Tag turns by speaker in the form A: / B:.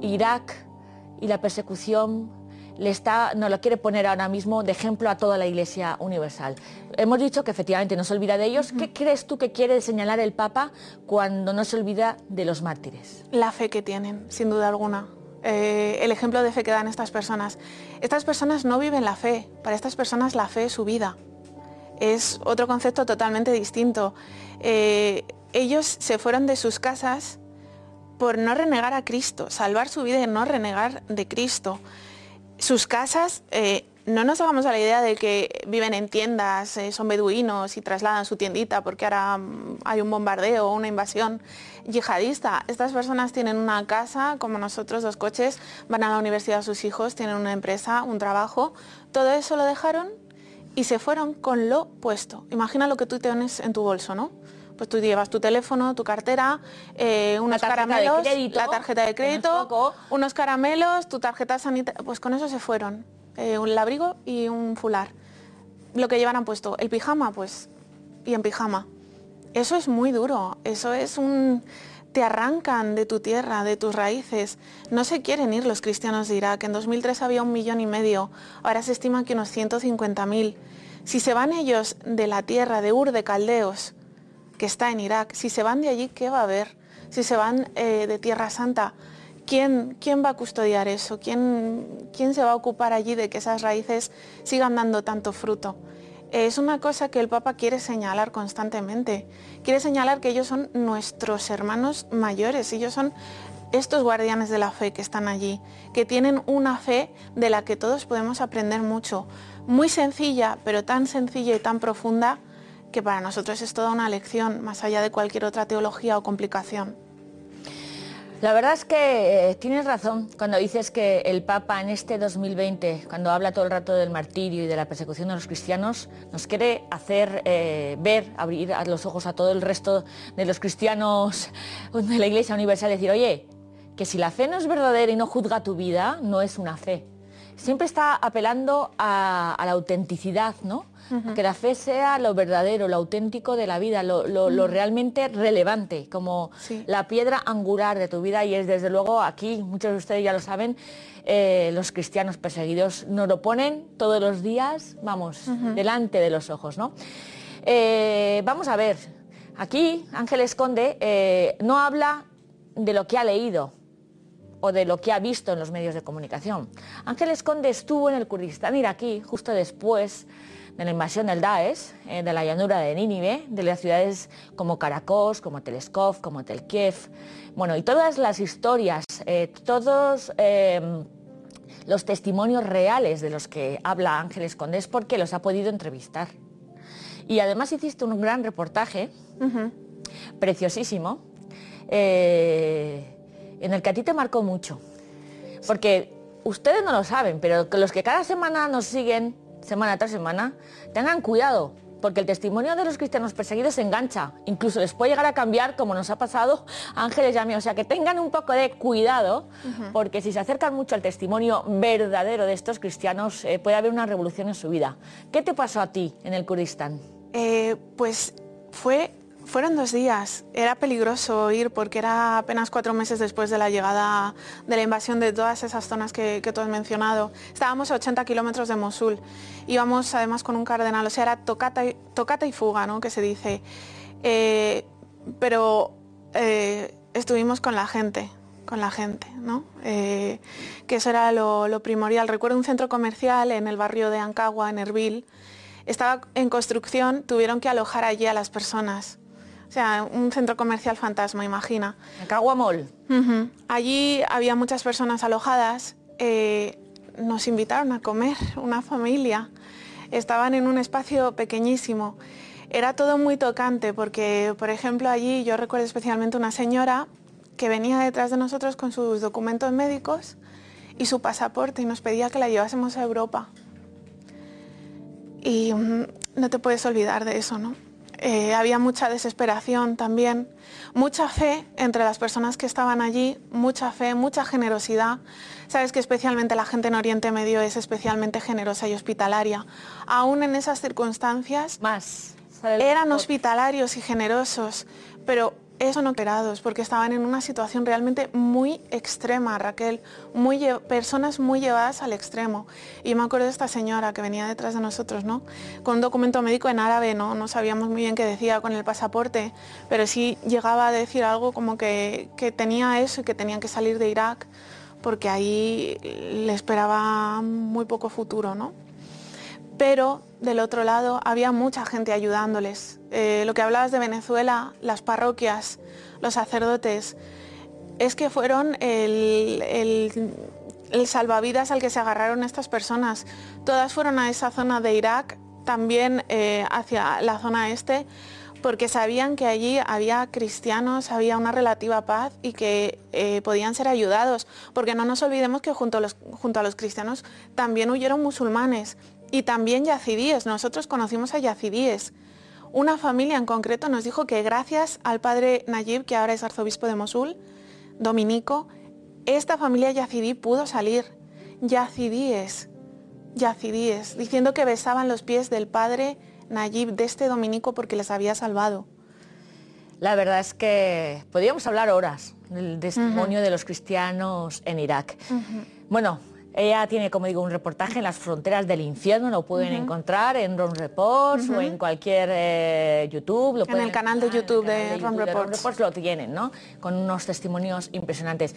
A: Irak y la persecución le está, nos lo quiere poner ahora mismo de ejemplo a toda la Iglesia Universal. Hemos dicho que efectivamente no se olvida de ellos. ¿Qué crees tú que quiere señalar el Papa cuando no se olvida de los mártires?
B: La fe que tienen, sin duda alguna. Eh, el ejemplo de fe que dan estas personas. Estas personas no viven la fe, para estas personas la fe es su vida. Es otro concepto totalmente distinto. Eh, ellos se fueron de sus casas por no renegar a Cristo, salvar su vida y no renegar de Cristo sus casas, eh, no nos hagamos a la idea de que viven en tiendas, eh, son beduinos y trasladan su tiendita porque ahora mm, hay un bombardeo o una invasión yihadista. Estas personas tienen una casa, como nosotros, dos coches, van a la universidad sus hijos, tienen una empresa, un trabajo. Todo eso lo dejaron y se fueron con lo puesto. Imagina lo que tú tienes en tu bolso, ¿no? Pues tú llevas tu teléfono, tu cartera, eh, unos caramelos, la tarjeta de crédito, unos caramelos, tu tarjeta sanitaria, pues con eso se fueron. Eh, un abrigo y un fular. Lo que llevaran puesto, el pijama, pues, y en pijama. Eso es muy duro, eso es un... Te arrancan de tu tierra, de tus raíces. No se quieren ir los cristianos de Irak. En 2003 había un millón y medio, ahora se estima que unos 150.000. Si se van ellos de la tierra de Ur de Caldeos, que está en Irak. Si se van de allí, ¿qué va a haber? Si se van eh, de Tierra Santa, ¿quién, ¿quién, va a custodiar eso? ¿Quién, ¿Quién se va a ocupar allí de que esas raíces sigan dando tanto fruto? Es una cosa que el Papa quiere señalar constantemente. Quiere señalar que ellos son nuestros hermanos mayores, ellos son estos guardianes de la fe que están allí, que tienen una fe de la que todos podemos aprender mucho. Muy sencilla, pero tan sencilla y tan profunda que para nosotros es toda una lección, más allá de cualquier otra teología o complicación.
A: La verdad es que eh, tienes razón cuando dices que el Papa en este 2020, cuando habla todo el rato del martirio y de la persecución de los cristianos, nos quiere hacer eh, ver, abrir los ojos a todo el resto de los cristianos de la Iglesia Universal y decir, oye, que si la fe no es verdadera y no juzga tu vida, no es una fe. Siempre está apelando a, a la autenticidad, ¿no? que la fe sea lo verdadero, lo auténtico de la vida, lo, realmente relevante, como la piedra angular de tu vida. Y es desde luego aquí, muchos de ustedes ya lo saben, eh, los cristianos perseguidos nos lo ponen todos los días, vamos, delante de los ojos, ¿no? Eh, vamos a ver, aquí Ángel Esconde eh, no habla de lo que ha leído, o de lo que ha visto en los medios de comunicación. Ángel Esconde estuvo en el Kurdistán iraquí justo después de la invasión del Daesh, eh, de la llanura de Nínive, de las ciudades como Caracos, como Teleskov, como Telkiev, bueno, y todas las historias, eh, todos em, los testimonios reales de los que habla Ángeles Condés porque los ha podido entrevistar. Y además hiciste un gran reportaje, preciosísimo, eh, en el que a ti te marcó mucho. Porque ustedes no lo saben, pero los que cada semana nos siguen semana tras semana, tengan cuidado, porque el testimonio de los cristianos perseguidos se engancha, incluso les puede llegar a cambiar, como nos ha pasado Ángeles y a mí. O sea, que tengan un poco de cuidado, porque si se acercan mucho al testimonio verdadero de estos cristianos, eh, puede haber una revolución en su vida. ¿Qué te pasó a ti en el Kurdistán?
B: Eh, pues fue fueron dos días. Era peligroso ir porque era apenas cuatro meses después de la llegada de la invasión de todas esas zonas que, tú has mencionado. Estábamos a 80 kilómetros de Mosul. Íbamos además con un cardenal, o sea, era tocata y, fuga, ¿no? Que se dice. Eh, pero eh, estuvimos con la gente, con la gente, ¿no? Eh, que eso era lo, lo, primordial. Recuerdo un centro comercial en el barrio de Ancagua, en Erbil. Estaba en construcción, tuvieron que alojar allí a las personas. O sea, un centro comercial fantasma, imagina.
A: En Caguamol.
B: Allí había muchas personas alojadas. Eh, nos invitaron a comer, una familia. Estaban en un espacio pequeñísimo. Era todo muy tocante porque, por ejemplo, allí yo recuerdo especialmente una señora que venía detrás de nosotros con sus documentos médicos y su pasaporte y nos pedía que la llevásemos a Europa. Y mm, no te puedes olvidar de eso, ¿no? Eh, había mucha desesperación también, mucha fe entre las personas que estaban allí, mucha fe, mucha generosidad. Sabes que especialmente la gente en Oriente Medio es especialmente generosa y hospitalaria. Aún en esas circunstancias,
A: más
B: eran hospitalarios y generosos, pero eso no operados, porque estaban en una situación realmente muy extrema, Raquel, muy personas muy llevadas al extremo. Y me acuerdo de esta señora que venía detrás de nosotros, ¿no? Con un documento médico en árabe, ¿no? No sabíamos muy bien qué decía con el pasaporte, pero sí llegaba a decir algo como que, que tenía eso y que tenían que salir de Irak, porque ahí le esperaba muy poco futuro, ¿no? Pero del otro lado había mucha gente ayudándoles. Eh, lo que hablabas de Venezuela, las parroquias, los sacerdotes, es que fueron el, salvavidas al que se agarraron estas personas. Todas fueron a esa zona de Irak, también eh, hacia la zona este, porque sabían que allí había cristianos, había una relativa paz y que eh, podían ser ayudados, porque no nos olvidemos que junto junto a los cristianos también huyeron musulmanes y también yacidíes. Nosotros conocimos a yacidíes. Una familia en concreto nos dijo que gracias al padre Nayib, que ahora es arzobispo de Mosul, dominico, esta familia yacidí pudo salir. Yacidíes, yacidíes, diciendo que besaban los pies del padre Nayib de este dominico porque les había salvado.
A: La verdad es que podríamos hablar horas del testimonio de los cristianos en Irak. Bueno, ella tiene, como digo, un reportaje en las fronteras del infierno, lo pueden encontrar en Ron Reports o en cualquier eh, YouTube.
B: Lo en el canal de YouTube de, Ron, Reports.
A: lo tienen, ¿no? Con unos testimonios impresionantes.